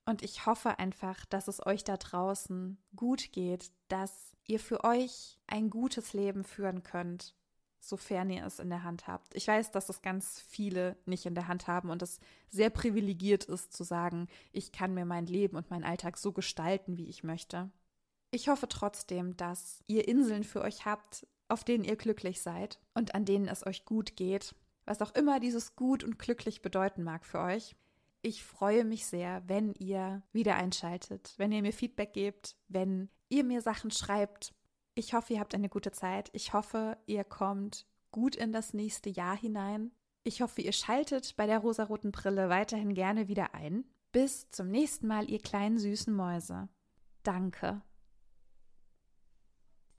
Speaker 1: Und ich hoffe einfach, dass es euch da draußen gut geht, dass ihr für euch ein gutes Leben führen könnt sofern ihr es in der Hand habt. Ich weiß, dass es ganz viele nicht in der Hand haben und es sehr privilegiert ist zu sagen, ich kann mir mein Leben und meinen Alltag so gestalten, wie ich möchte. Ich hoffe trotzdem, dass ihr Inseln für euch habt, auf denen ihr glücklich seid und an denen es euch gut geht, was auch immer dieses gut und glücklich bedeuten mag für euch. Ich freue mich sehr, wenn ihr wieder einschaltet, wenn ihr mir Feedback gebt, wenn ihr mir Sachen schreibt, ich hoffe, ihr habt eine gute Zeit. Ich hoffe, ihr kommt gut in das nächste Jahr hinein. Ich hoffe, ihr schaltet bei der rosaroten Brille weiterhin gerne wieder ein. Bis zum nächsten Mal, ihr kleinen süßen Mäuse. Danke.